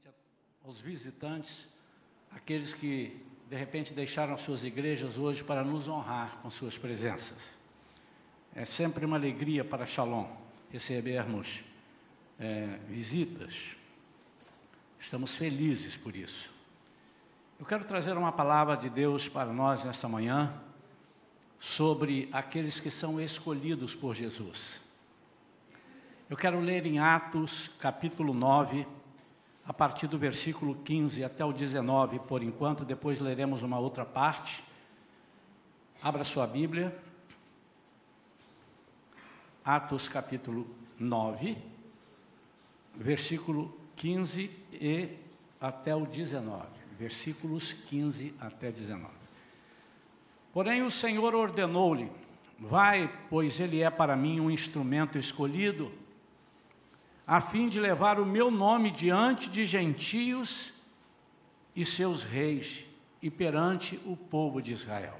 principalmente aos visitantes, aqueles que de repente deixaram suas igrejas hoje para nos honrar com suas presenças. É sempre uma alegria para Shalom recebermos é, visitas. Estamos felizes por isso. Eu quero trazer uma palavra de Deus para nós nesta manhã sobre aqueles que são escolhidos por Jesus. Eu quero ler em Atos, capítulo 9, a partir do versículo 15 até o 19, por enquanto, depois leremos uma outra parte. Abra sua Bíblia. Atos capítulo 9, versículo 15 e até o 19. Versículos 15 até 19. Porém, o Senhor ordenou-lhe: Vai, pois ele é para mim um instrumento escolhido a fim de levar o meu nome diante de gentios e seus reis e perante o povo de Israel.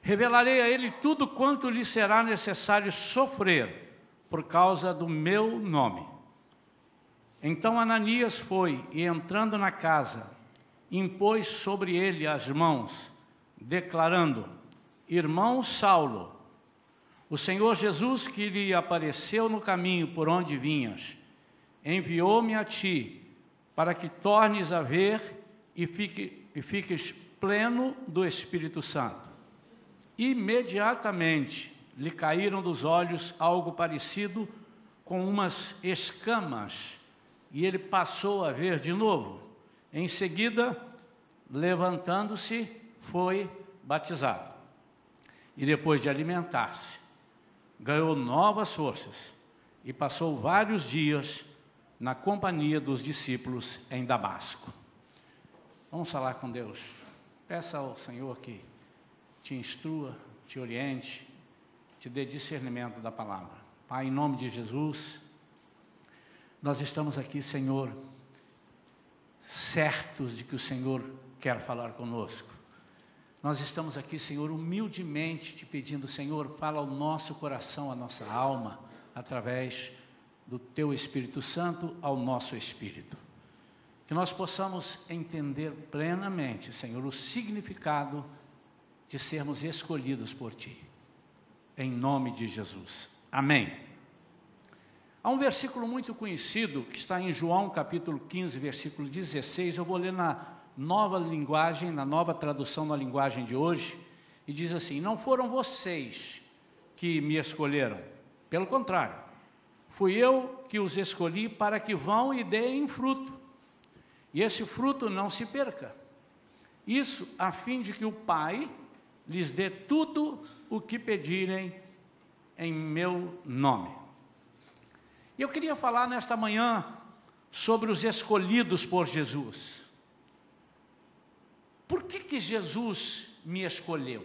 Revelarei a ele tudo quanto lhe será necessário sofrer por causa do meu nome. Então Ananias foi e, entrando na casa, impôs sobre ele as mãos, declarando: Irmão Saulo, o Senhor Jesus, que lhe apareceu no caminho por onde vinhas, enviou-me a ti, para que tornes a ver e, fique, e fiques pleno do Espírito Santo. Imediatamente lhe caíram dos olhos algo parecido com umas escamas, e ele passou a ver de novo. Em seguida, levantando-se, foi batizado. E depois de alimentar-se, ganhou novas forças e passou vários dias na companhia dos discípulos em Damasco. Vamos falar com Deus. Peça ao Senhor que te instrua, te oriente, te dê discernimento da palavra. Pai, em nome de Jesus, nós estamos aqui, Senhor, certos de que o Senhor quer falar conosco. Nós estamos aqui, Senhor, humildemente te pedindo, Senhor, fala ao nosso coração, à nossa alma, através do Teu Espírito Santo ao nosso espírito. Que nós possamos entender plenamente, Senhor, o significado de sermos escolhidos por Ti. Em nome de Jesus. Amém. Há um versículo muito conhecido que está em João capítulo 15, versículo 16. Eu vou ler na nova linguagem, na nova tradução na linguagem de hoje, e diz assim: Não foram vocês que me escolheram, pelo contrário, fui eu que os escolhi para que vão e deem fruto, e esse fruto não se perca. Isso a fim de que o Pai lhes dê tudo o que pedirem em meu nome. Eu queria falar nesta manhã sobre os escolhidos por Jesus. Por que, que Jesus me escolheu?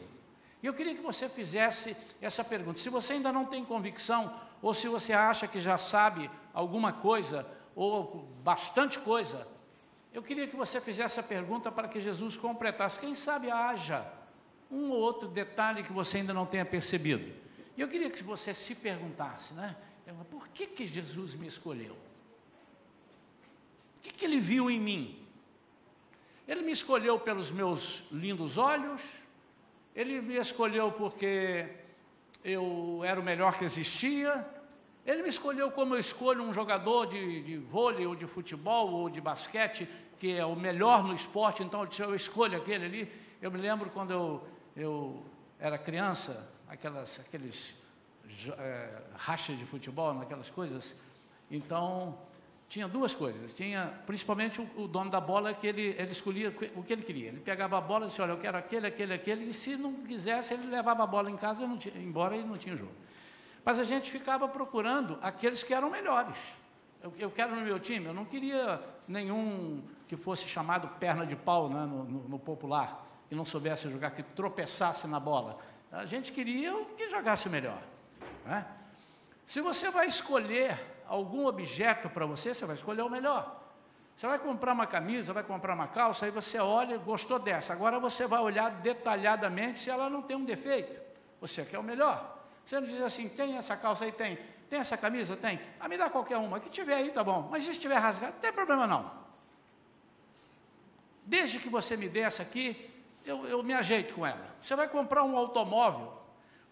Eu queria que você fizesse essa pergunta. Se você ainda não tem convicção, ou se você acha que já sabe alguma coisa, ou bastante coisa, eu queria que você fizesse a pergunta para que Jesus completasse. Quem sabe haja um ou outro detalhe que você ainda não tenha percebido. E eu queria que você se perguntasse, né? Por que, que Jesus me escolheu? O que, que ele viu em mim? Ele me escolheu pelos meus lindos olhos, ele me escolheu porque eu era o melhor que existia, ele me escolheu como eu escolho um jogador de, de vôlei, ou de futebol, ou de basquete, que é o melhor no esporte, então eu escolho aquele ali. Eu me lembro quando eu, eu era criança, aquelas, aqueles é, rachas de futebol, aquelas coisas, então tinha duas coisas. Tinha principalmente o, o, dono da bola que ele, ele escolhia o que ele queria. Ele pegava a bola e disse, olha, eu quero aquele, aquele, aquele, e se não quisesse, ele levava a bola em casa não tinha, embora e não tinha jogo. Mas a gente ficava procurando aqueles que eram melhores. Eu, eu, quero no meu time, eu não queria nenhum que fosse chamado perna de pau né, no, no, no popular, que não soubesse jogar, que tropeçasse na bola. A gente queria o que jogasse melhor. Né? Se você vai escolher algum objeto para você, você vai escolher o melhor. Você vai comprar uma camisa, vai comprar uma calça, aí você olha, gostou dessa. Agora você vai olhar detalhadamente se ela não tem um defeito. Você quer o melhor. Você não diz assim, tem essa calça aí? Tem. Tem essa camisa? Tem. Ah, me dá qualquer uma. Que tiver aí, tá bom. Mas se estiver rasgado, não tem problema não. Desde que você me dê essa aqui, eu, eu me ajeito com ela. Você vai comprar um automóvel,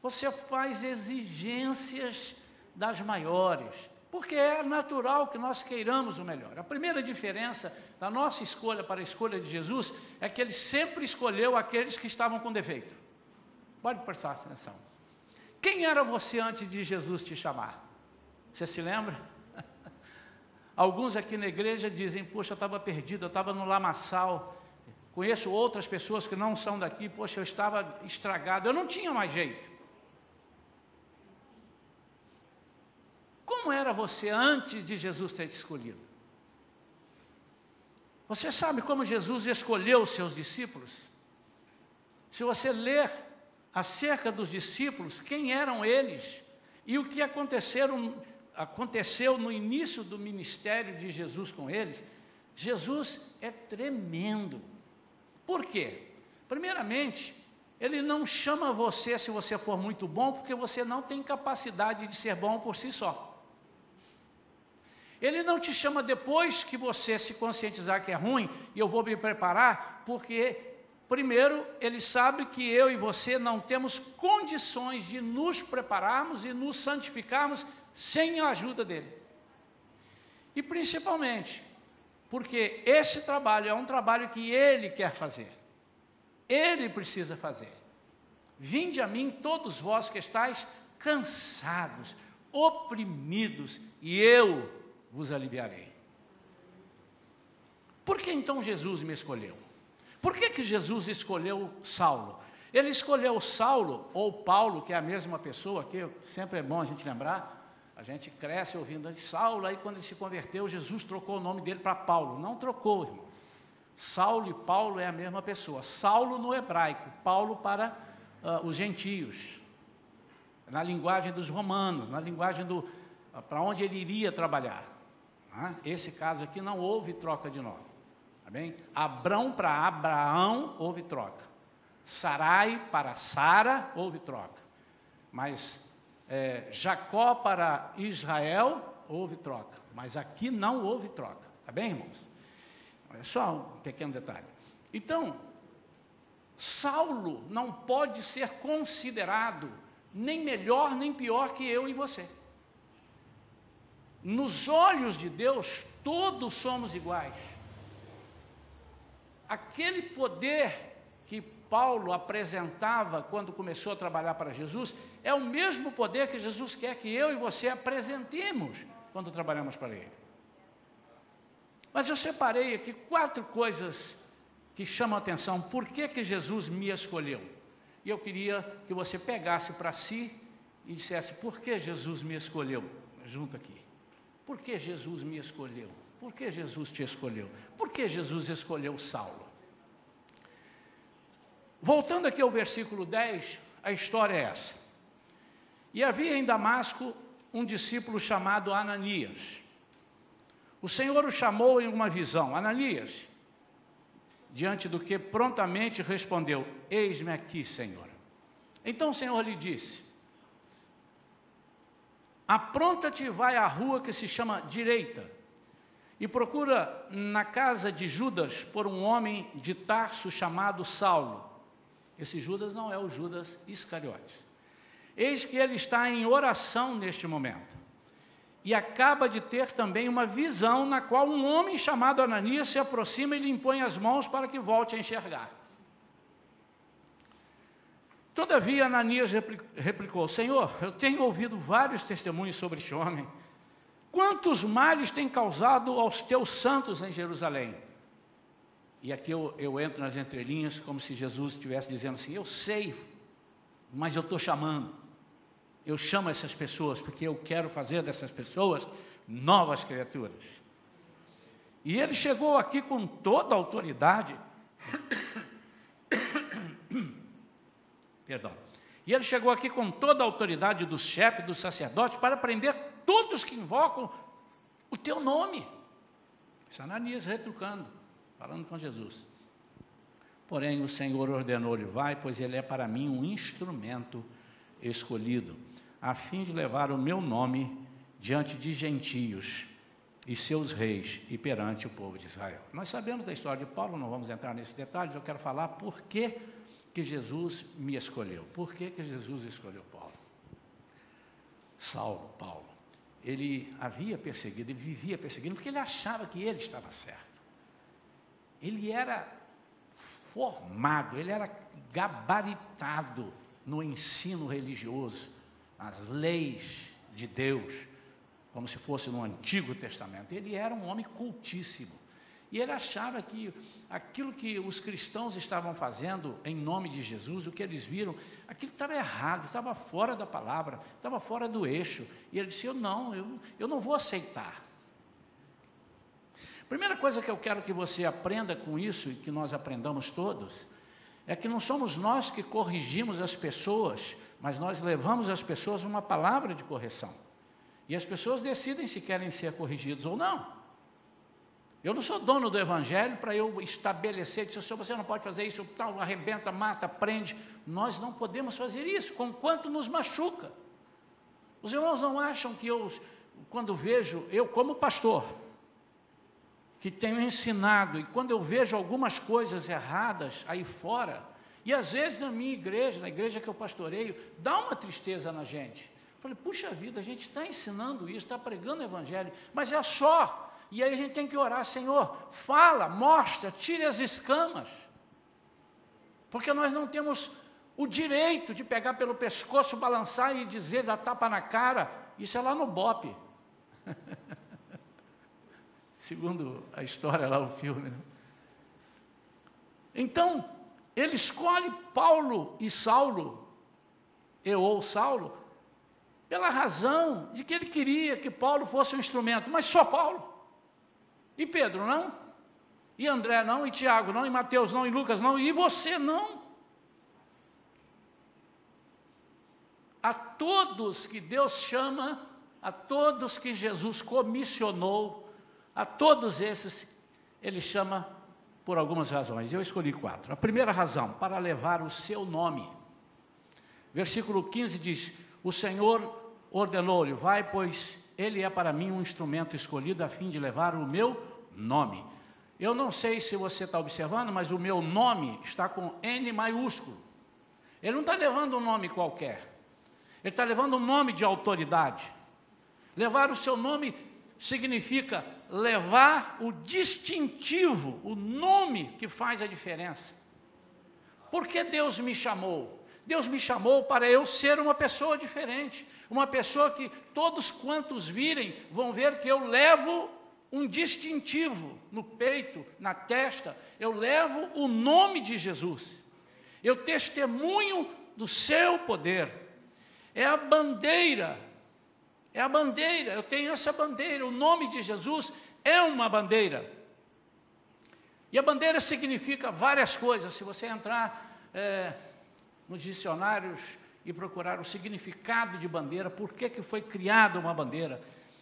você faz exigências das maiores, porque é natural que nós queiramos o melhor. A primeira diferença da nossa escolha para a escolha de Jesus é que ele sempre escolheu aqueles que estavam com defeito. Pode prestar atenção. Quem era você antes de Jesus te chamar? Você se lembra? Alguns aqui na igreja dizem: Poxa, eu estava perdido, eu estava no lamaçal. Conheço outras pessoas que não são daqui, poxa, eu estava estragado, eu não tinha mais jeito. Como era você antes de Jesus ter te escolhido? Você sabe como Jesus escolheu os seus discípulos? Se você ler acerca dos discípulos, quem eram eles e o que aconteceu no início do ministério de Jesus com eles, Jesus é tremendo. Por quê? Primeiramente, ele não chama você se você for muito bom, porque você não tem capacidade de ser bom por si só. Ele não te chama depois que você se conscientizar que é ruim e eu vou me preparar, porque Primeiro, ele sabe que eu e você não temos condições de nos prepararmos e nos santificarmos sem a ajuda dele. E principalmente, porque esse trabalho é um trabalho que ele quer fazer. Ele precisa fazer. Vinde a mim todos vós que estáis cansados, oprimidos, e eu vos aliviarei. Por que então Jesus me escolheu? Por que, que Jesus escolheu Saulo? Ele escolheu Saulo, ou Paulo, que é a mesma pessoa, que sempre é bom a gente lembrar, a gente cresce ouvindo de Saulo, aí quando ele se converteu, Jesus trocou o nome dele para Paulo. Não trocou, irmãos. Saulo e Paulo é a mesma pessoa. Saulo no hebraico, Paulo para uh, os gentios, na linguagem dos romanos, na linguagem do uh, para onde ele iria trabalhar. Esse caso aqui não houve troca de nome. Tá bem? Abrão para Abraão, houve troca. Sarai para Sara, houve troca. Mas é, Jacó para Israel, houve troca. Mas aqui não houve troca. Tá bem, irmãos? É só um pequeno detalhe. Então, Saulo não pode ser considerado nem melhor nem pior que eu e você. Nos olhos de Deus, todos somos iguais aquele poder que Paulo apresentava quando começou a trabalhar para Jesus, é o mesmo poder que Jesus quer que eu e você apresentemos quando trabalhamos para Ele. Mas eu separei aqui quatro coisas que chamam a atenção. Por que, que Jesus me escolheu? E eu queria que você pegasse para si e dissesse: por que Jesus me escolheu? Junto aqui. Por que Jesus me escolheu? Por que Jesus te escolheu? Por que Jesus escolheu Saulo? Voltando aqui ao versículo 10, a história é essa. E havia em Damasco um discípulo chamado Ananias. O Senhor o chamou em uma visão, Ananias, diante do que prontamente respondeu: Eis-me aqui, Senhor. Então o Senhor lhe disse: Apronta-te e vai à rua que se chama Direita, e procura na casa de Judas por um homem de Tarso chamado Saulo. Esse Judas não é o Judas Iscariotes. Eis que ele está em oração neste momento. E acaba de ter também uma visão na qual um homem chamado Ananias se aproxima e lhe impõe as mãos para que volte a enxergar. Todavia, Ananias replicou: Senhor, eu tenho ouvido vários testemunhos sobre este homem. Quantos males tem causado aos teus santos em Jerusalém? E aqui eu, eu entro nas entrelinhas, como se Jesus estivesse dizendo assim: Eu sei, mas eu estou chamando. Eu chamo essas pessoas porque eu quero fazer dessas pessoas novas criaturas. E ele chegou aqui com toda a autoridade. Perdão. E ele chegou aqui com toda a autoridade do chefe, dos sacerdotes, para prender todos que invocam o teu nome. Esse Ananias retrucando, falando com Jesus. Porém, o Senhor ordenou-lhe: Vai, pois ele é para mim um instrumento escolhido, a fim de levar o meu nome diante de gentios e seus reis e perante o povo de Israel. Nós sabemos da história de Paulo, não vamos entrar nesses detalhes, eu quero falar por que, que Jesus me escolheu. Por que, que Jesus escolheu Paulo? Saulo, Paulo, ele havia perseguido, ele vivia perseguindo, porque ele achava que ele estava certo. Ele era formado, ele era gabaritado no ensino religioso, nas leis de Deus, como se fosse no Antigo Testamento. Ele era um homem cultíssimo. E ele achava que aquilo que os cristãos estavam fazendo em nome de Jesus, o que eles viram, aquilo estava errado, estava fora da palavra, estava fora do eixo. E ele disse: Eu não, eu, eu não vou aceitar. Primeira coisa que eu quero que você aprenda com isso e que nós aprendamos todos, é que não somos nós que corrigimos as pessoas, mas nós levamos às pessoas uma palavra de correção. E as pessoas decidem se querem ser corrigidos ou não. Eu não sou dono do evangelho para eu estabelecer, dizer, senhor, você não pode fazer isso, tal, arrebenta, mata, prende. Nós não podemos fazer isso, com quanto nos machuca. Os irmãos não acham que eu, quando vejo, eu como pastor, que tenho ensinado, e quando eu vejo algumas coisas erradas aí fora, e às vezes na minha igreja, na igreja que eu pastoreio, dá uma tristeza na gente. Falei, puxa vida, a gente está ensinando isso, está pregando o evangelho, mas é só. E aí a gente tem que orar, Senhor, fala, mostra, tire as escamas. Porque nós não temos o direito de pegar pelo pescoço, balançar e dizer, dar tapa na cara. Isso é lá no BOP. segundo a história lá, o filme. Né? Então, ele escolhe Paulo e Saulo, eu ou Saulo, pela razão de que ele queria que Paulo fosse um instrumento, mas só Paulo. E Pedro não? E André não? E Tiago não? E Mateus não? E Lucas não? E você não? A todos que Deus chama, a todos que Jesus comissionou, a todos esses, ele chama por algumas razões. Eu escolhi quatro. A primeira razão, para levar o seu nome. Versículo 15 diz: O Senhor ordenou-lhe, vai, pois ele é para mim um instrumento escolhido a fim de levar o meu nome. Eu não sei se você está observando, mas o meu nome está com N maiúsculo. Ele não está levando um nome qualquer. Ele está levando um nome de autoridade. Levar o seu nome significa levar o distintivo, o nome que faz a diferença. Por que Deus me chamou? Deus me chamou para eu ser uma pessoa diferente, uma pessoa que todos quantos virem vão ver que eu levo um distintivo no peito, na testa, eu levo o nome de Jesus. Eu testemunho do seu poder. É a bandeira é a bandeira, eu tenho essa bandeira, o nome de Jesus é uma bandeira. E a bandeira significa várias coisas. Se você entrar é, nos dicionários e procurar o significado de bandeira, por que, que foi criada uma bandeira,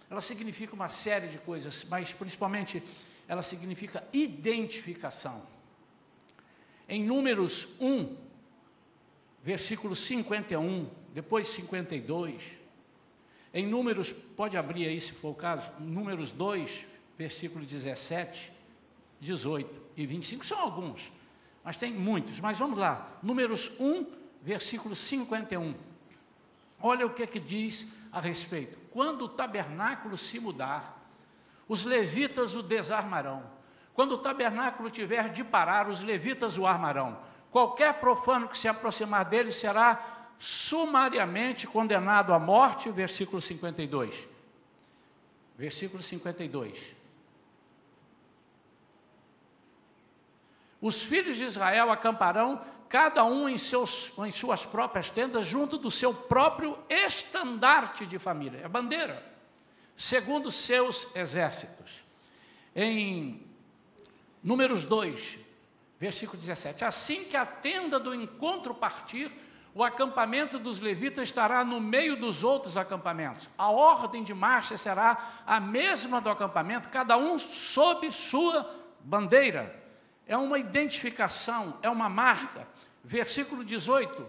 ela significa uma série de coisas, mas principalmente ela significa identificação. Em Números 1, versículo 51, depois 52, em Números, pode abrir aí se for o caso, Números 2, versículo 17, 18 e 25, são alguns, mas tem muitos, mas vamos lá. Números 1, versículo 51. Olha o que, é que diz a respeito. Quando o tabernáculo se mudar, os levitas o desarmarão. Quando o tabernáculo tiver de parar, os levitas o armarão. Qualquer profano que se aproximar dele será sumariamente condenado à morte, versículo 52. Versículo 52. Os filhos de Israel acamparão, cada um em, seus, em suas próprias tendas, junto do seu próprio estandarte de família, a bandeira, segundo seus exércitos. Em Números 2, versículo 17: Assim que a tenda do encontro partir, o acampamento dos levitas estará no meio dos outros acampamentos. A ordem de marcha será a mesma do acampamento, cada um sob sua bandeira. É uma identificação, é uma marca. Versículo 18.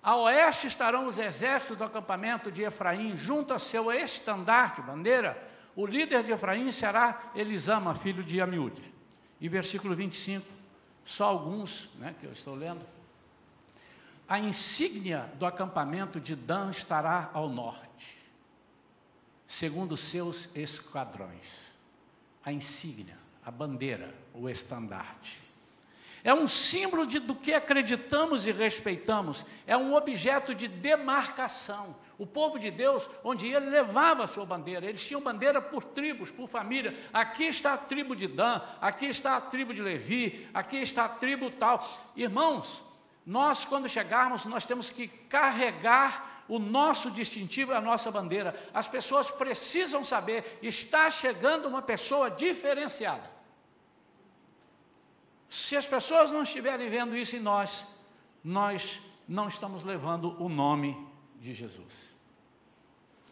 A oeste estarão os exércitos do acampamento de Efraim, junto a seu estandarte, bandeira. O líder de Efraim será Elisama, filho de Amiúde. E versículo 25, só alguns né, que eu estou lendo. A insígnia do acampamento de Dan estará ao norte, segundo seus esquadrões. A insígnia, a bandeira, o estandarte. É um símbolo de, do que acreditamos e respeitamos, é um objeto de demarcação. O povo de Deus, onde ele levava a sua bandeira, eles tinham bandeira por tribos, por família. Aqui está a tribo de Dan, aqui está a tribo de Levi, aqui está a tribo tal. Irmãos, nós, quando chegarmos, nós temos que carregar o nosso distintivo, a nossa bandeira. As pessoas precisam saber: está chegando uma pessoa diferenciada. Se as pessoas não estiverem vendo isso em nós, nós não estamos levando o nome de Jesus.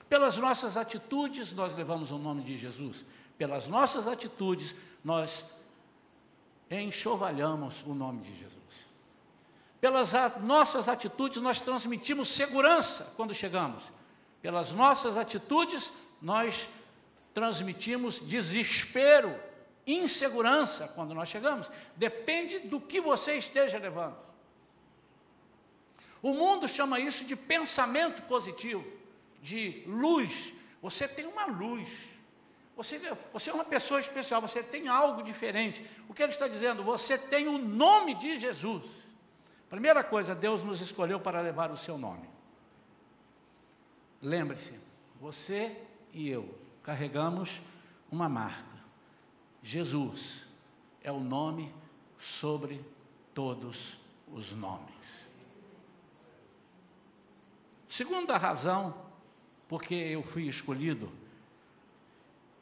Pelas nossas atitudes, nós levamos o nome de Jesus. Pelas nossas atitudes, nós enxovalhamos o nome de Jesus. Pelas nossas atitudes, nós transmitimos segurança quando chegamos. Pelas nossas atitudes, nós transmitimos desespero, insegurança quando nós chegamos. Depende do que você esteja levando. O mundo chama isso de pensamento positivo, de luz. Você tem uma luz. Você, você é uma pessoa especial, você tem algo diferente. O que ele está dizendo? Você tem o nome de Jesus. Primeira coisa, Deus nos escolheu para levar o seu nome. Lembre-se, você e eu carregamos uma marca. Jesus é o nome sobre todos os nomes. Segunda razão, porque eu fui escolhido,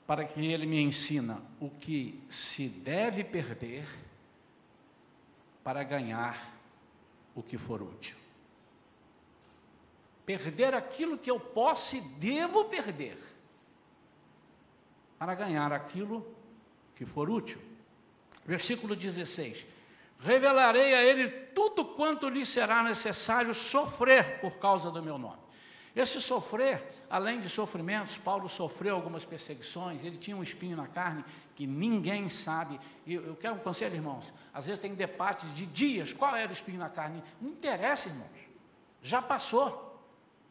para que ele me ensina o que se deve perder para ganhar o que for útil. Perder aquilo que eu posso e devo perder, para ganhar aquilo que for útil. Versículo 16: Revelarei a ele tudo quanto lhe será necessário sofrer por causa do meu nome. Esse sofrer, além de sofrimentos, Paulo sofreu algumas perseguições, ele tinha um espinho na carne que ninguém sabe. E eu quero um conselho, irmãos. Às vezes tem debates de dias, qual era o espinho na carne? Não interessa, irmãos. Já passou.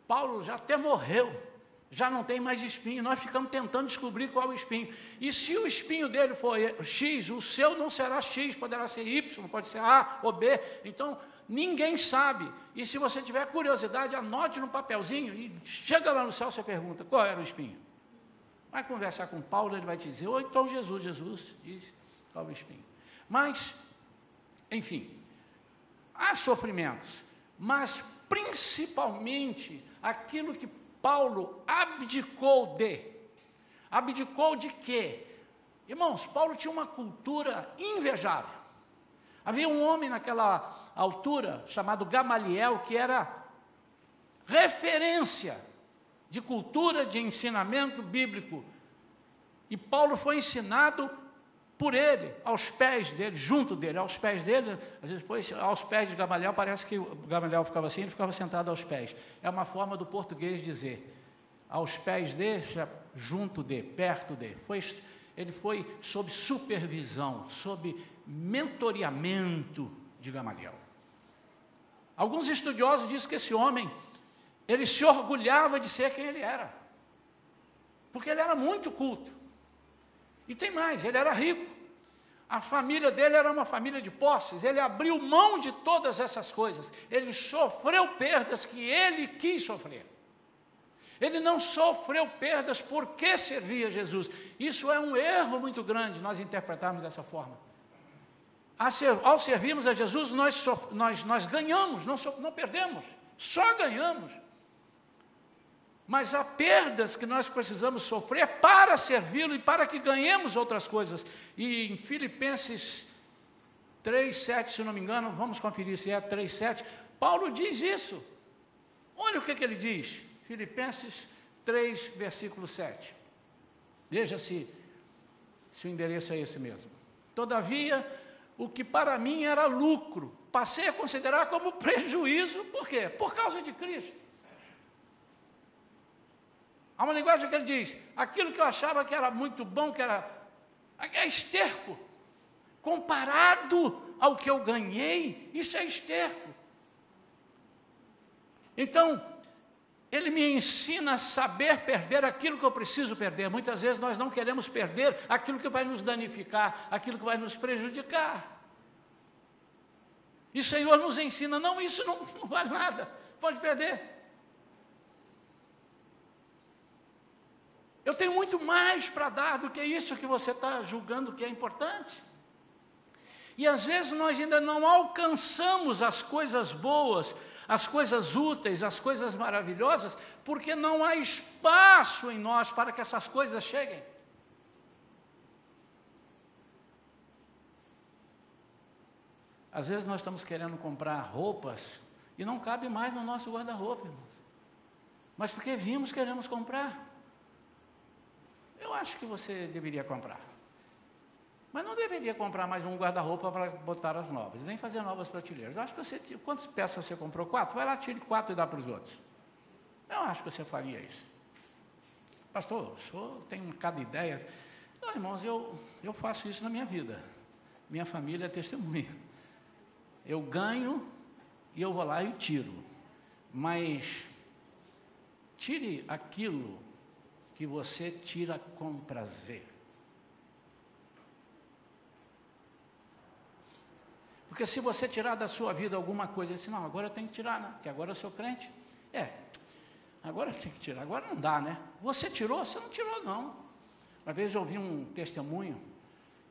Paulo já até morreu. Já não tem mais espinho. Nós ficamos tentando descobrir qual o espinho. E se o espinho dele for X, o seu não será X, poderá ser Y, pode ser A ou B. Então, Ninguém sabe. E se você tiver curiosidade, anote no papelzinho e chega lá no céu, você pergunta, qual era o espinho? Vai conversar com Paulo, ele vai te dizer, ou então Jesus, Jesus diz qual o espinho. Mas, enfim, há sofrimentos, mas principalmente aquilo que Paulo abdicou de. Abdicou de quê? Irmãos, Paulo tinha uma cultura invejável. Havia um homem naquela altura, chamado Gamaliel, que era referência de cultura, de ensinamento bíblico. E Paulo foi ensinado por ele, aos pés dele, junto dele, aos pés dele, às vezes depois, aos pés de Gamaliel, parece que Gamaliel ficava assim, ele ficava sentado aos pés. É uma forma do português dizer, aos pés dele, junto de, perto de. Foi, ele foi sob supervisão, sob mentoreamento de Gamaliel. Alguns estudiosos dizem que esse homem, ele se orgulhava de ser quem ele era. Porque ele era muito culto. E tem mais, ele era rico. A família dele era uma família de posses. Ele abriu mão de todas essas coisas. Ele sofreu perdas que ele quis sofrer. Ele não sofreu perdas porque servia Jesus. Isso é um erro muito grande nós interpretarmos dessa forma ao servirmos a Jesus, nós, nós, nós ganhamos, não, não perdemos, só ganhamos. Mas há perdas que nós precisamos sofrer para servi-lo e para que ganhemos outras coisas. E em Filipenses 3, 7, se não me engano, vamos conferir se é 3, 7, Paulo diz isso. Olha o que, que ele diz, Filipenses 3, versículo 7. Veja se, se o endereço é esse mesmo. Todavia, o que para mim era lucro, passei a considerar como prejuízo, por quê? Por causa de Cristo. Há uma linguagem que ele diz: aquilo que eu achava que era muito bom, que era. é esterco. Comparado ao que eu ganhei, isso é esterco. Então, ele me ensina a saber perder aquilo que eu preciso perder. Muitas vezes nós não queremos perder aquilo que vai nos danificar, aquilo que vai nos prejudicar. E o Senhor nos ensina: não, isso não, não vale nada, pode perder. Eu tenho muito mais para dar do que isso que você está julgando que é importante. E às vezes nós ainda não alcançamos as coisas boas, as coisas úteis, as coisas maravilhosas, porque não há espaço em nós para que essas coisas cheguem. Às vezes nós estamos querendo comprar roupas e não cabe mais no nosso guarda-roupa, irmãos. Mas porque vimos, queremos comprar. Eu acho que você deveria comprar. Mas não deveria comprar mais um guarda-roupa para botar as novas, nem fazer novas prateleiras. Eu acho que você, quantas peças você comprou? Quatro? Vai lá, tire quatro e dá para os outros. Eu acho que você faria isso. Pastor, o senhor tem cada ideia. Não, irmãos, eu, eu faço isso na minha vida. Minha família é testemunha. Eu ganho e eu vou lá e tiro. Mas tire aquilo que você tira com prazer. Porque se você tirar da sua vida alguma coisa, assim, não, agora eu tenho que tirar, né? Porque agora eu sou crente. É, agora eu tenho que tirar, agora não dá, né? Você tirou? Você não tirou, não. Uma vez eu ouvi um testemunho,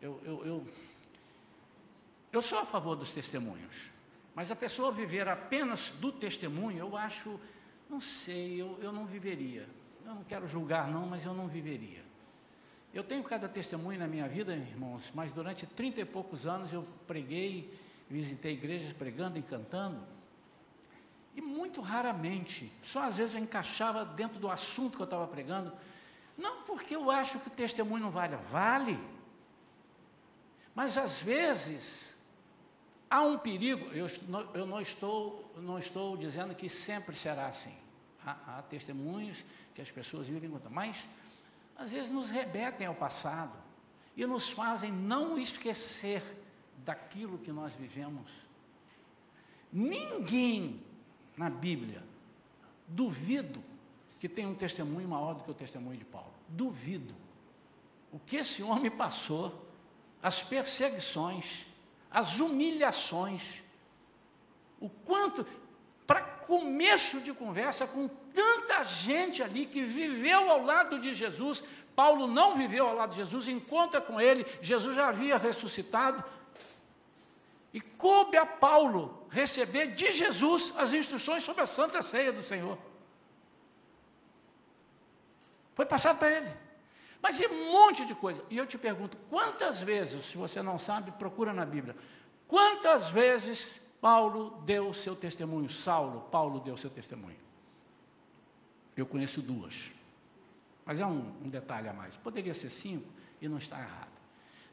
eu, eu, eu, eu sou a favor dos testemunhos, mas a pessoa viver apenas do testemunho, eu acho, não sei, eu, eu não viveria. Eu não quero julgar, não, mas eu não viveria. Eu tenho cada testemunho na minha vida, irmãos, mas durante trinta e poucos anos eu preguei visitei igrejas pregando e cantando, e muito raramente, só às vezes eu encaixava dentro do assunto que eu estava pregando, não porque eu acho que o testemunho não vale, vale, mas às vezes há um perigo, eu, eu não, estou, não estou dizendo que sempre será assim, há, há testemunhos que as pessoas vivem contando, mas às vezes nos rebetem ao passado e nos fazem não esquecer daquilo que nós vivemos. Ninguém na Bíblia, duvido, que tenha um testemunho maior do que o testemunho de Paulo. Duvido. O que esse homem passou, as perseguições, as humilhações, o quanto, para começo de conversa com tanta gente ali que viveu ao lado de Jesus, Paulo não viveu ao lado de Jesus, encontra com ele, Jesus já havia ressuscitado, e coube a Paulo receber de Jesus as instruções sobre a santa ceia do Senhor. Foi passado para ele. Mas e um monte de coisa. E eu te pergunto, quantas vezes, se você não sabe, procura na Bíblia, quantas vezes Paulo deu seu testemunho? Saulo, Paulo deu seu testemunho. Eu conheço duas. Mas é um, um detalhe a mais. Poderia ser cinco e não está errado.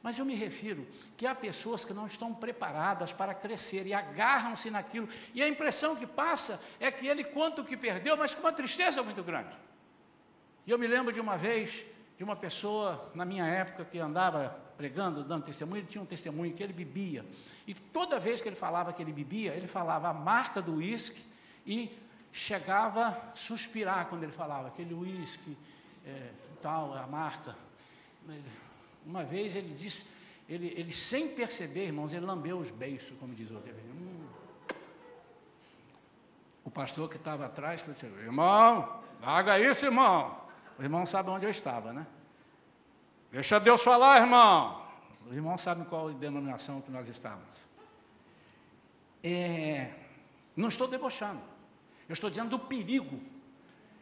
Mas eu me refiro que há pessoas que não estão preparadas para crescer e agarram-se naquilo, e a impressão que passa é que ele conta o que perdeu, mas com uma tristeza muito grande. E eu me lembro de uma vez, de uma pessoa, na minha época, que andava pregando, dando testemunho, ele tinha um testemunho que ele bebia. E toda vez que ele falava que ele bebia, ele falava a marca do uísque e chegava a suspirar quando ele falava aquele uísque, é, tal, a marca. Uma vez ele disse, ele, ele sem perceber, irmãos, ele lambeu os beiços, como diz outra vez. Hum. O pastor que estava atrás disse, irmão, larga isso, irmão. O irmão sabe onde eu estava, né? Deixa Deus falar, irmão. O irmão sabe qual denominação que nós estávamos. É, não estou debochando. Eu estou dizendo do perigo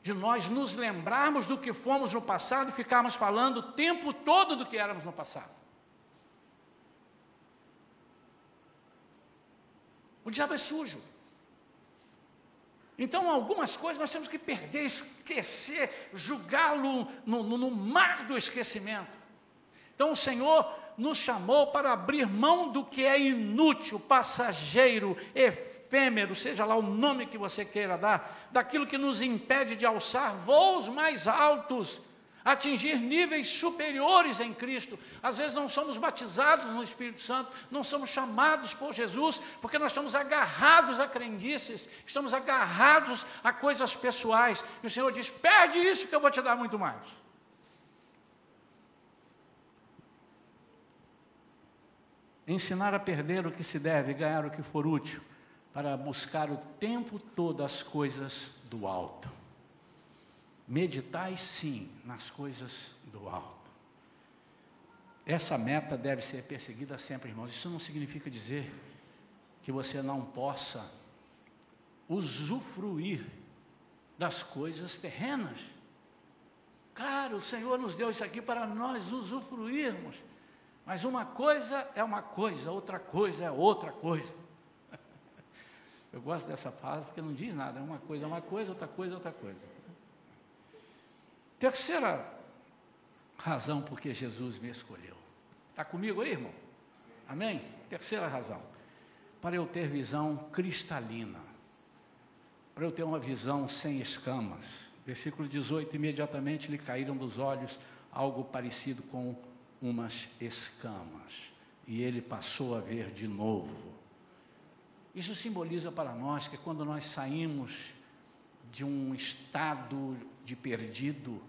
de nós nos lembrarmos do que fomos no passado e ficarmos falando o tempo todo do que éramos no passado. O diabo é sujo. Então, algumas coisas nós temos que perder, esquecer, julgá-lo no, no, no mar do esquecimento. Então o Senhor nos chamou para abrir mão do que é inútil, passageiro, efêmero, seja lá o nome que você queira dar, daquilo que nos impede de alçar voos mais altos, atingir níveis superiores em Cristo. Às vezes não somos batizados no Espírito Santo, não somos chamados por Jesus, porque nós estamos agarrados a crendices, estamos agarrados a coisas pessoais. E o Senhor diz: perde isso que eu vou te dar muito mais. Ensinar a perder o que se deve, ganhar o que for útil, para buscar o tempo todo as coisas do alto. Meditai sim nas coisas do alto. Essa meta deve ser perseguida sempre, irmãos. Isso não significa dizer que você não possa usufruir das coisas terrenas. Claro, o Senhor nos deu isso aqui para nós usufruirmos. Mas uma coisa é uma coisa, outra coisa é outra coisa. Eu gosto dessa frase porque não diz nada. Uma coisa é uma coisa, outra coisa é outra coisa. Terceira razão por que Jesus me escolheu. Está comigo aí, irmão? Amém? Terceira razão. Para eu ter visão cristalina. Para eu ter uma visão sem escamas. Versículo 18: imediatamente lhe caíram dos olhos algo parecido com umas escamas. E ele passou a ver de novo. Isso simboliza para nós que quando nós saímos de um estado de perdido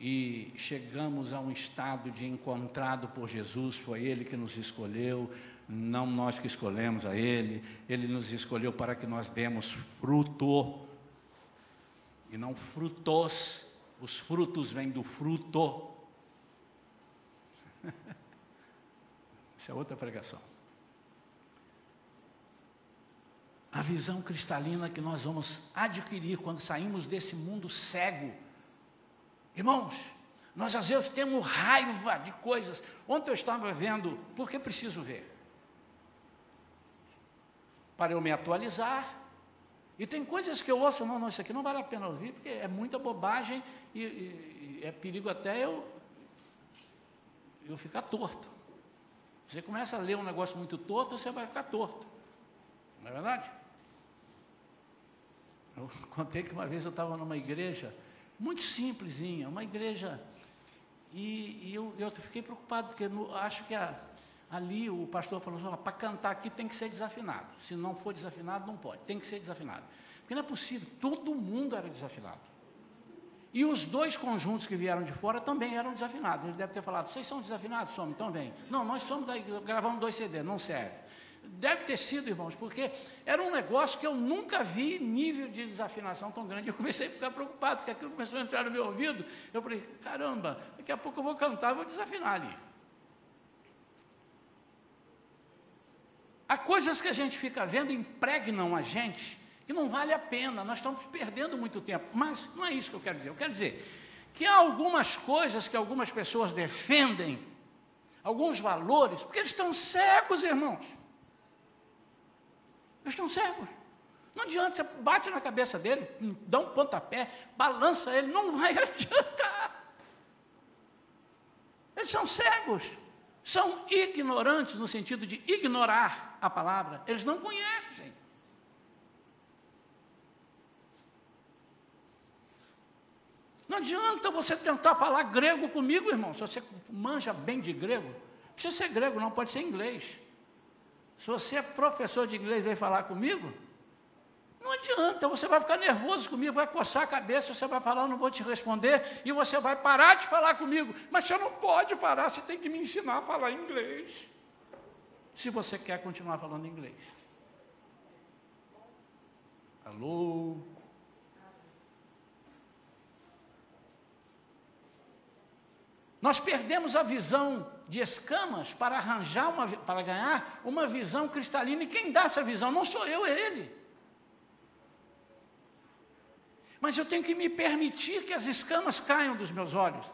e chegamos a um estado de encontrado por Jesus, foi Ele que nos escolheu, não nós que escolhemos a Ele, Ele nos escolheu para que nós demos fruto, e não frutos, os frutos vêm do fruto. Isso é outra pregação. A visão cristalina que nós vamos adquirir quando saímos desse mundo cego. Irmãos, nós às vezes temos raiva de coisas. Ontem eu estava vendo, porque preciso ver. Para eu me atualizar. E tem coisas que eu ouço, não, não, isso aqui não vale a pena ouvir, porque é muita bobagem e, e, e é perigo até eu, eu ficar torto. Você começa a ler um negócio muito torto, você vai ficar torto. Não é verdade? Eu contei que uma vez eu estava numa igreja, muito simplesinha, uma igreja, e, e eu, eu, fiquei preocupado, porque no, acho que a, ali o pastor falou assim, para cantar aqui tem que ser desafinado. Se não for desafinado, não pode, tem que ser desafinado. Porque não é possível, todo mundo era desafinado. E os dois conjuntos que vieram de fora também eram desafinados. Ele deve ter falado, vocês são desafinados? Somos, então vem. Não, nós somos daí, gravamos dois CD, não serve. Deve ter sido, irmãos, porque era um negócio que eu nunca vi nível de desafinação tão grande. Eu comecei a ficar preocupado, porque aquilo começou a entrar no meu ouvido. Eu falei, caramba, daqui a pouco eu vou cantar, vou desafinar ali. Há coisas que a gente fica vendo impregnam a gente, que não vale a pena, nós estamos perdendo muito tempo. Mas não é isso que eu quero dizer. Eu quero dizer que há algumas coisas que algumas pessoas defendem, alguns valores, porque eles estão cegos, irmãos. Eles estão cegos. Não adianta, você bate na cabeça dele, dá um pontapé, balança ele, não vai adiantar. Eles são cegos, são ignorantes no sentido de ignorar a palavra, eles não conhecem. Não adianta você tentar falar grego comigo, irmão, se você manja bem de grego. Não precisa ser grego, não, pode ser inglês. Se você é professor de inglês e vem falar comigo, não adianta, você vai ficar nervoso comigo, vai coçar a cabeça, você vai falar, eu não vou te responder, e você vai parar de falar comigo. Mas você não pode parar, você tem que me ensinar a falar inglês. Se você quer continuar falando inglês. Alô? Nós perdemos a visão de escamas para arranjar uma, para ganhar uma visão cristalina. E quem dá essa visão não sou eu, é ele. Mas eu tenho que me permitir que as escamas caiam dos meus olhos.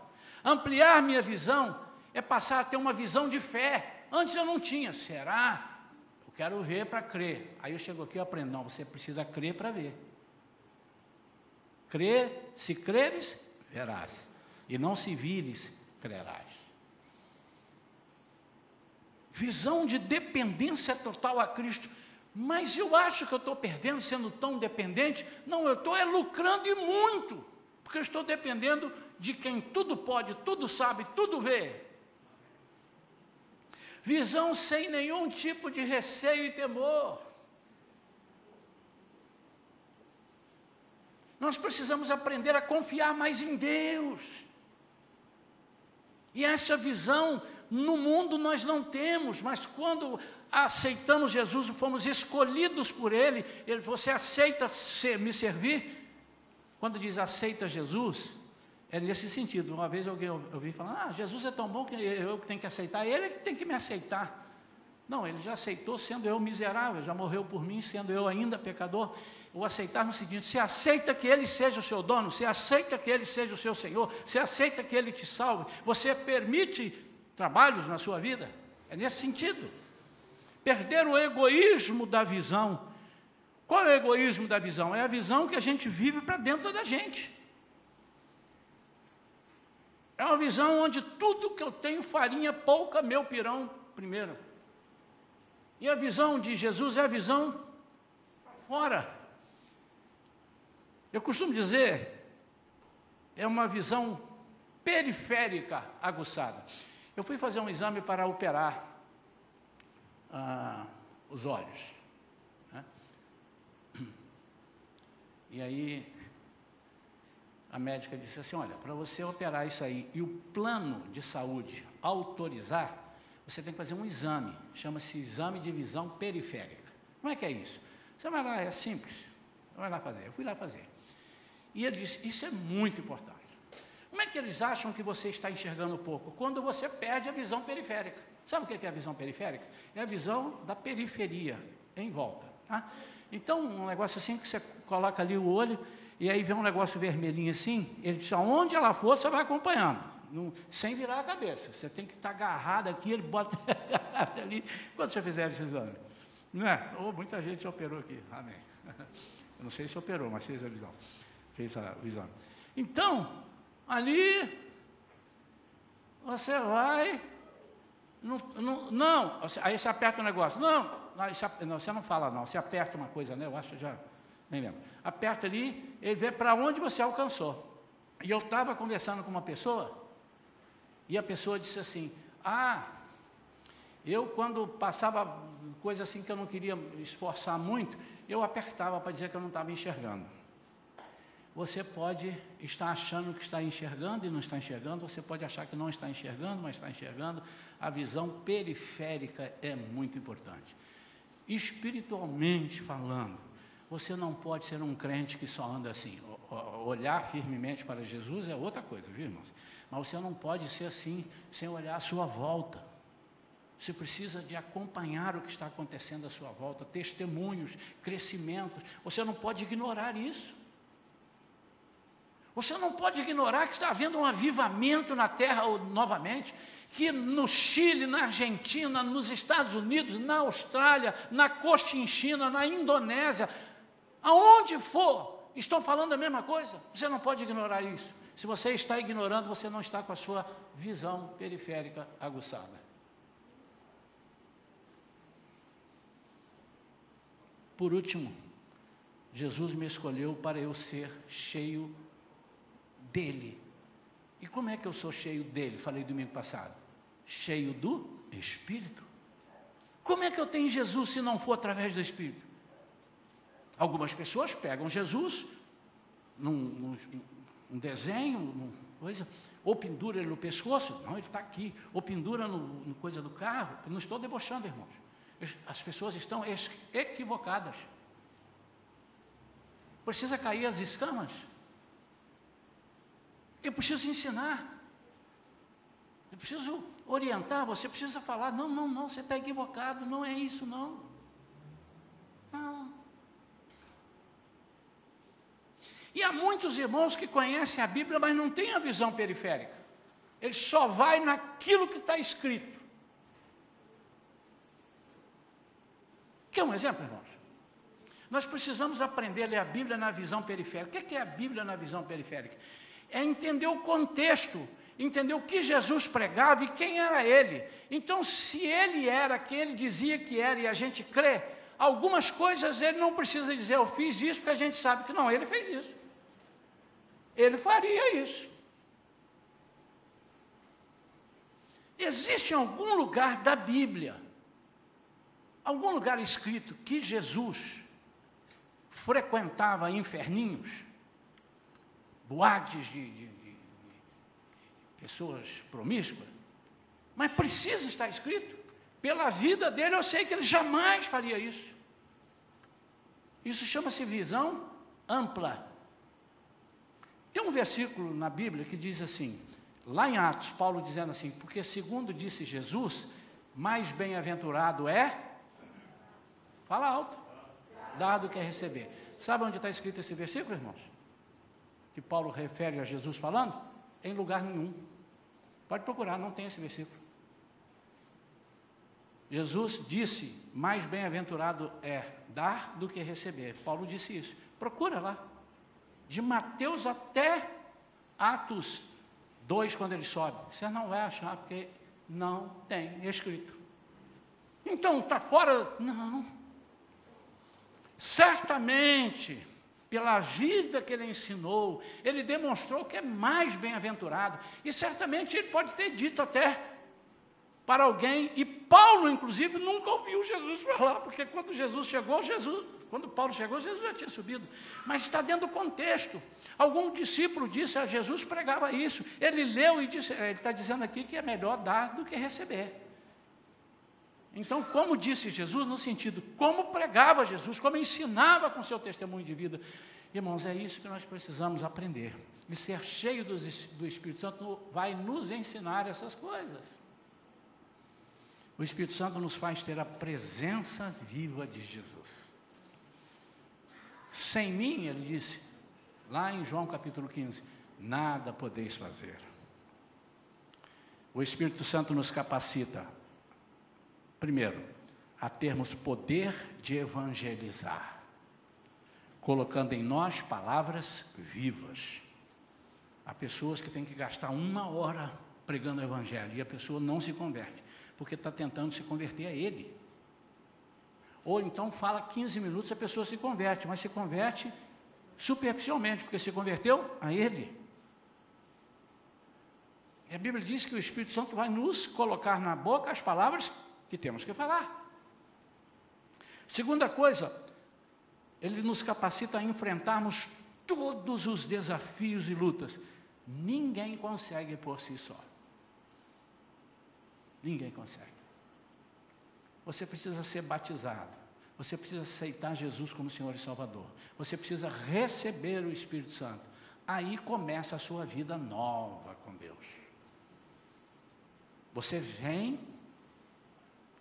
Ampliar minha visão é passar a ter uma visão de fé. Antes eu não tinha. Será? Eu quero ver para crer. Aí eu chego aqui e aprendo. Não, você precisa crer para ver. Crer, se creres, verás. E não se vires, crerás. Visão de dependência total a Cristo. Mas eu acho que eu estou perdendo sendo tão dependente. Não, eu estou é lucrando e muito, porque eu estou dependendo de quem tudo pode, tudo sabe, tudo vê. Visão sem nenhum tipo de receio e temor. Nós precisamos aprender a confiar mais em Deus. E essa visão no mundo nós não temos, mas quando aceitamos Jesus, fomos escolhidos por Ele, ele você aceita ser, me servir? Quando diz aceita Jesus, é nesse sentido. Uma vez alguém ouvi falar, ah, Jesus é tão bom que eu tenho que aceitar, Ele tem que me aceitar. Não, Ele já aceitou sendo eu miserável, já morreu por mim sendo eu ainda pecador. O aceitar no seguinte: você aceita que Ele seja o seu dono, você aceita que Ele seja o seu Senhor, você aceita que Ele te salve, você permite trabalhos na sua vida. É nesse sentido. Perder o egoísmo da visão. Qual é o egoísmo da visão? É a visão que a gente vive para dentro da gente. É uma visão onde tudo que eu tenho farinha pouca, meu pirão primeiro. E a visão de Jesus é a visão fora. Eu costumo dizer, é uma visão periférica aguçada. Eu fui fazer um exame para operar ah, os olhos. Né? E aí a médica disse assim: olha, para você operar isso aí e o plano de saúde autorizar, você tem que fazer um exame, chama-se exame de visão periférica. Como é que é isso? Você vai lá, é simples, vai lá fazer. Eu fui lá fazer. E ele disse: Isso é muito importante. Como é que eles acham que você está enxergando pouco? Quando você perde a visão periférica. Sabe o que é a visão periférica? É a visão da periferia em volta. Tá? Então, um negócio assim que você coloca ali o olho e aí vê um negócio vermelhinho assim, ele diz, aonde ela for, você vai acompanhando, não, sem virar a cabeça. Você tem que estar agarrado aqui, ele bota ali. Quando você fizer esse exame? Não é? Oh, muita gente operou aqui, amém. Eu não sei se operou, mas fez a visão, fez a, o exame. Então, Ali, você vai. Não, não, não, aí você aperta o negócio. Não, não, você não fala não, você aperta uma coisa, né? Eu acho já, nem lembro. Aperta ali, ele vê para onde você alcançou. E eu estava conversando com uma pessoa, e a pessoa disse assim: Ah, eu quando passava coisa assim que eu não queria esforçar muito, eu apertava para dizer que eu não estava enxergando. Você pode estar achando que está enxergando e não está enxergando, você pode achar que não está enxergando, mas está enxergando. A visão periférica é muito importante. Espiritualmente falando, você não pode ser um crente que só anda assim. Olhar firmemente para Jesus é outra coisa, viu, irmãos? Mas você não pode ser assim sem olhar à sua volta. Você precisa de acompanhar o que está acontecendo à sua volta, testemunhos, crescimentos. Você não pode ignorar isso. Você não pode ignorar que está havendo um avivamento na terra novamente, que no Chile, na Argentina, nos Estados Unidos, na Austrália, na Cochinchina, na Indonésia, aonde for, estão falando a mesma coisa. Você não pode ignorar isso. Se você está ignorando, você não está com a sua visão periférica aguçada. Por último, Jesus me escolheu para eu ser cheio dele. E como é que eu sou cheio dele? Falei domingo passado. Cheio do Espírito. Como é que eu tenho Jesus se não for através do Espírito? Algumas pessoas pegam Jesus num, num, num desenho, coisa, ou pendura ele no pescoço, não, ele está aqui, ou pendura no, no coisa do carro. Eu não estou debochando, irmãos. As pessoas estão equivocadas. Precisa cair as escamas. Eu preciso ensinar. Eu preciso orientar, você precisa falar, não, não, não, você está equivocado, não é isso, não. Não. E há muitos irmãos que conhecem a Bíblia, mas não têm a visão periférica. Ele só vai naquilo que está escrito. Quer um exemplo, irmãos? Nós precisamos aprender a ler a Bíblia na visão periférica. O que é, é a Bíblia na visão periférica? É entender o contexto. entendeu o que Jesus pregava e quem era ele. Então, se ele era quem ele dizia que era e a gente crê, algumas coisas ele não precisa dizer eu fiz isso, porque a gente sabe que não, ele fez isso. Ele faria isso. Existe em algum lugar da Bíblia, algum lugar escrito que Jesus frequentava inferninhos, boates de, de, de, pessoas promíscuas, mas precisa estar escrito. Pela vida dele, eu sei que ele jamais faria isso. Isso chama-se visão ampla. Tem um versículo na Bíblia que diz assim: Lá em Atos, Paulo dizendo assim: Porque segundo disse Jesus, mais bem-aventurado é. Fala alto. Dado que é receber. Sabe onde está escrito esse versículo, irmãos? Que Paulo refere a Jesus falando? Em lugar nenhum. Pode procurar, não tem esse versículo. Jesus disse: Mais bem-aventurado é dar do que receber. Paulo disse isso. Procura lá. De Mateus até Atos 2, quando ele sobe. Você não vai achar, porque não tem escrito. Então, está fora? Não. Certamente, pela vida que ele ensinou, ele demonstrou que é mais bem-aventurado. E certamente ele pode ter dito até para alguém, e Paulo, inclusive, nunca ouviu Jesus falar, porque quando Jesus chegou, Jesus, quando Paulo chegou, Jesus já tinha subido. Mas está dentro do contexto. Algum discípulo disse, a Jesus pregava isso. Ele leu e disse, ele está dizendo aqui que é melhor dar do que receber. Então, como disse Jesus, no sentido, como pregava Jesus, como ensinava com seu testemunho de vida. Irmãos, é isso que nós precisamos aprender. E ser cheio do, do Espírito Santo vai nos ensinar essas coisas. O Espírito Santo nos faz ter a presença viva de Jesus. Sem mim, ele disse, lá em João capítulo 15: nada podeis fazer. O Espírito Santo nos capacita, primeiro, a termos poder de evangelizar, colocando em nós palavras vivas. Há pessoas que têm que gastar uma hora pregando o Evangelho e a pessoa não se converte, porque está tentando se converter a Ele. Ou então fala 15 minutos a pessoa se converte, mas se converte superficialmente, porque se converteu a Ele. E a Bíblia diz que o Espírito Santo vai nos colocar na boca as palavras que temos que falar. Segunda coisa, ele nos capacita a enfrentarmos todos os desafios e lutas. Ninguém consegue por si só. Ninguém consegue. Você precisa ser batizado. Você precisa aceitar Jesus como Senhor e Salvador. Você precisa receber o Espírito Santo. Aí começa a sua vida nova com Deus. Você vem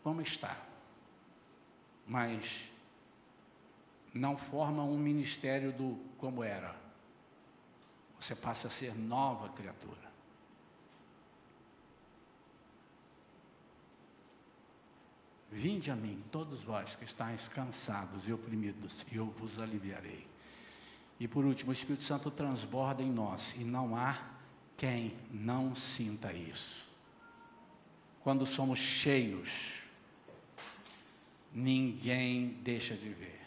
como está, mas não forma um ministério do como era. Você passa a ser nova criatura. Vinde a mim, todos vós que estáis cansados e oprimidos, e eu vos aliviarei. E por último, o Espírito Santo transborda em nós, e não há quem não sinta isso. Quando somos cheios, ninguém deixa de ver.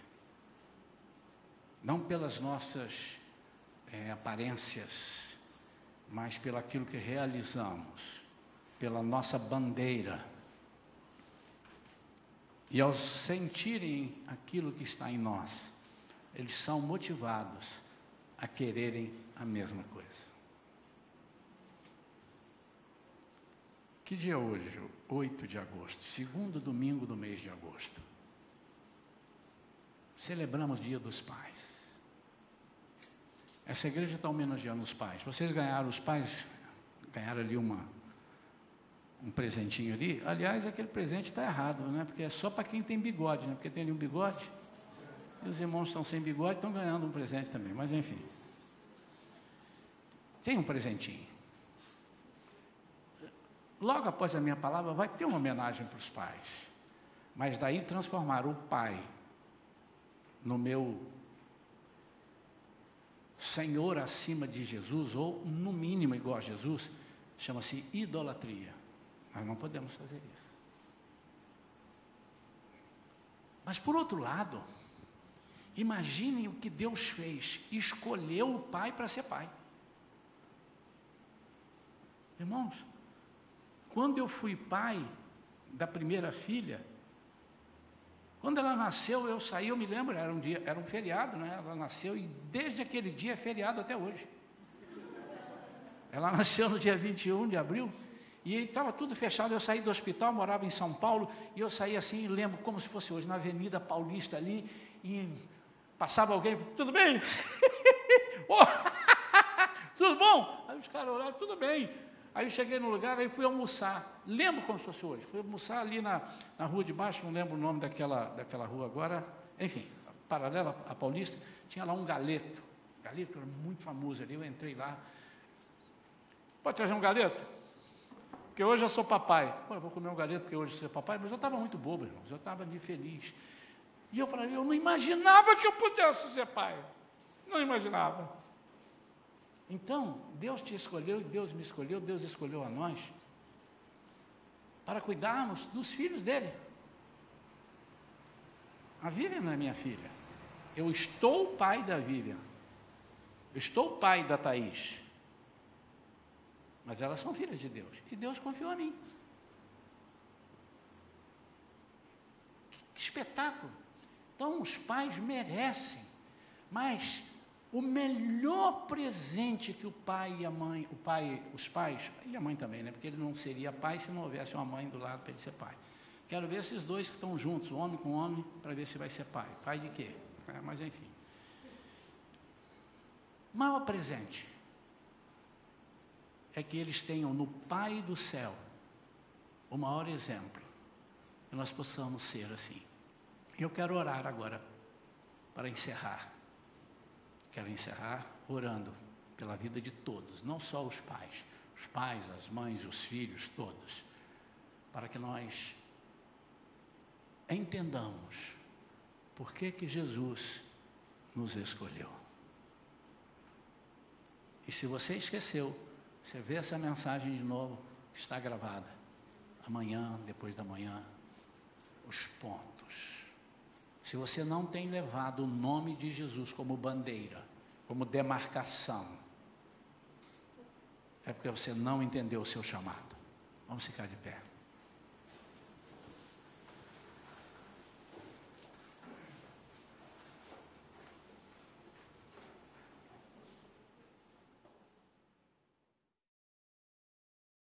Não pelas nossas é, aparências, mas pelo aquilo que realizamos, pela nossa bandeira e ao sentirem aquilo que está em nós, eles são motivados a quererem a mesma coisa. Que dia é hoje? 8 de agosto, segundo domingo do mês de agosto. Celebramos o Dia dos Pais. Essa igreja está homenageando os pais. Vocês ganharam, os pais ganharam ali uma, um presentinho ali. Aliás, aquele presente está errado, né? Porque é só para quem tem bigode, né? Porque tem ali um bigode. E os irmãos estão sem bigode, estão ganhando um presente também. Mas enfim. Tem um presentinho. Logo após a minha palavra, vai ter uma homenagem para os pais. Mas daí transformar o pai no meu Senhor acima de Jesus, ou no mínimo igual a Jesus, Chama-se idolatria. Nós não podemos fazer isso. Mas por outro lado, imaginem o que Deus fez: escolheu o pai para ser pai. Irmãos, quando eu fui pai da primeira filha, quando ela nasceu, eu saí, eu me lembro, era um dia, era um feriado, né? Ela nasceu e desde aquele dia é feriado até hoje. Ela nasceu no dia 21 de abril e estava tudo fechado. Eu saí do hospital, morava em São Paulo, e eu saí assim, lembro como se fosse hoje, na Avenida Paulista ali, e passava alguém, tudo bem? oh, tudo bom? Aí os caras olharam, tudo bem. Aí eu cheguei no lugar, aí fui almoçar. Lembro como se fosse hoje. Fui almoçar ali na, na rua de baixo, não lembro o nome daquela, daquela rua agora. Enfim, paralela à Paulista, tinha lá um galeto. Galeto era muito famoso ali. Eu entrei lá. Pode trazer um galeto? Porque hoje eu sou papai. Pô, eu vou comer um galeto porque hoje eu sou papai, mas eu estava muito bobo, irmãos. Eu estava ali feliz. E eu falei, eu não imaginava que eu pudesse ser pai. Não imaginava. Então, Deus te escolheu, Deus me escolheu, Deus escolheu a nós para cuidarmos dos filhos dele. A Vivian não é minha filha. Eu estou pai da Vivian. Eu estou pai da Thaís. Mas elas são filhas de Deus. E Deus confiou a mim. Que espetáculo. Então os pais merecem. Mas o melhor presente que o pai e a mãe, o pai, os pais, e a mãe também, né? Porque ele não seria pai se não houvesse uma mãe do lado para ele ser pai. Quero ver esses dois que estão juntos, homem com homem, para ver se vai ser pai. Pai de quê? É, mas enfim. Maior presente é que eles tenham no Pai do céu o maior exemplo. Que nós possamos ser assim. Eu quero orar agora para encerrar. Quero encerrar orando pela vida de todos, não só os pais, os pais, as mães, os filhos, todos, para que nós entendamos por que que Jesus nos escolheu. E se você esqueceu, você vê essa mensagem de novo, está gravada. Amanhã, depois da manhã, os pontos. Se você não tem levado o nome de Jesus como bandeira, como demarcação, é porque você não entendeu o seu chamado. Vamos ficar de pé.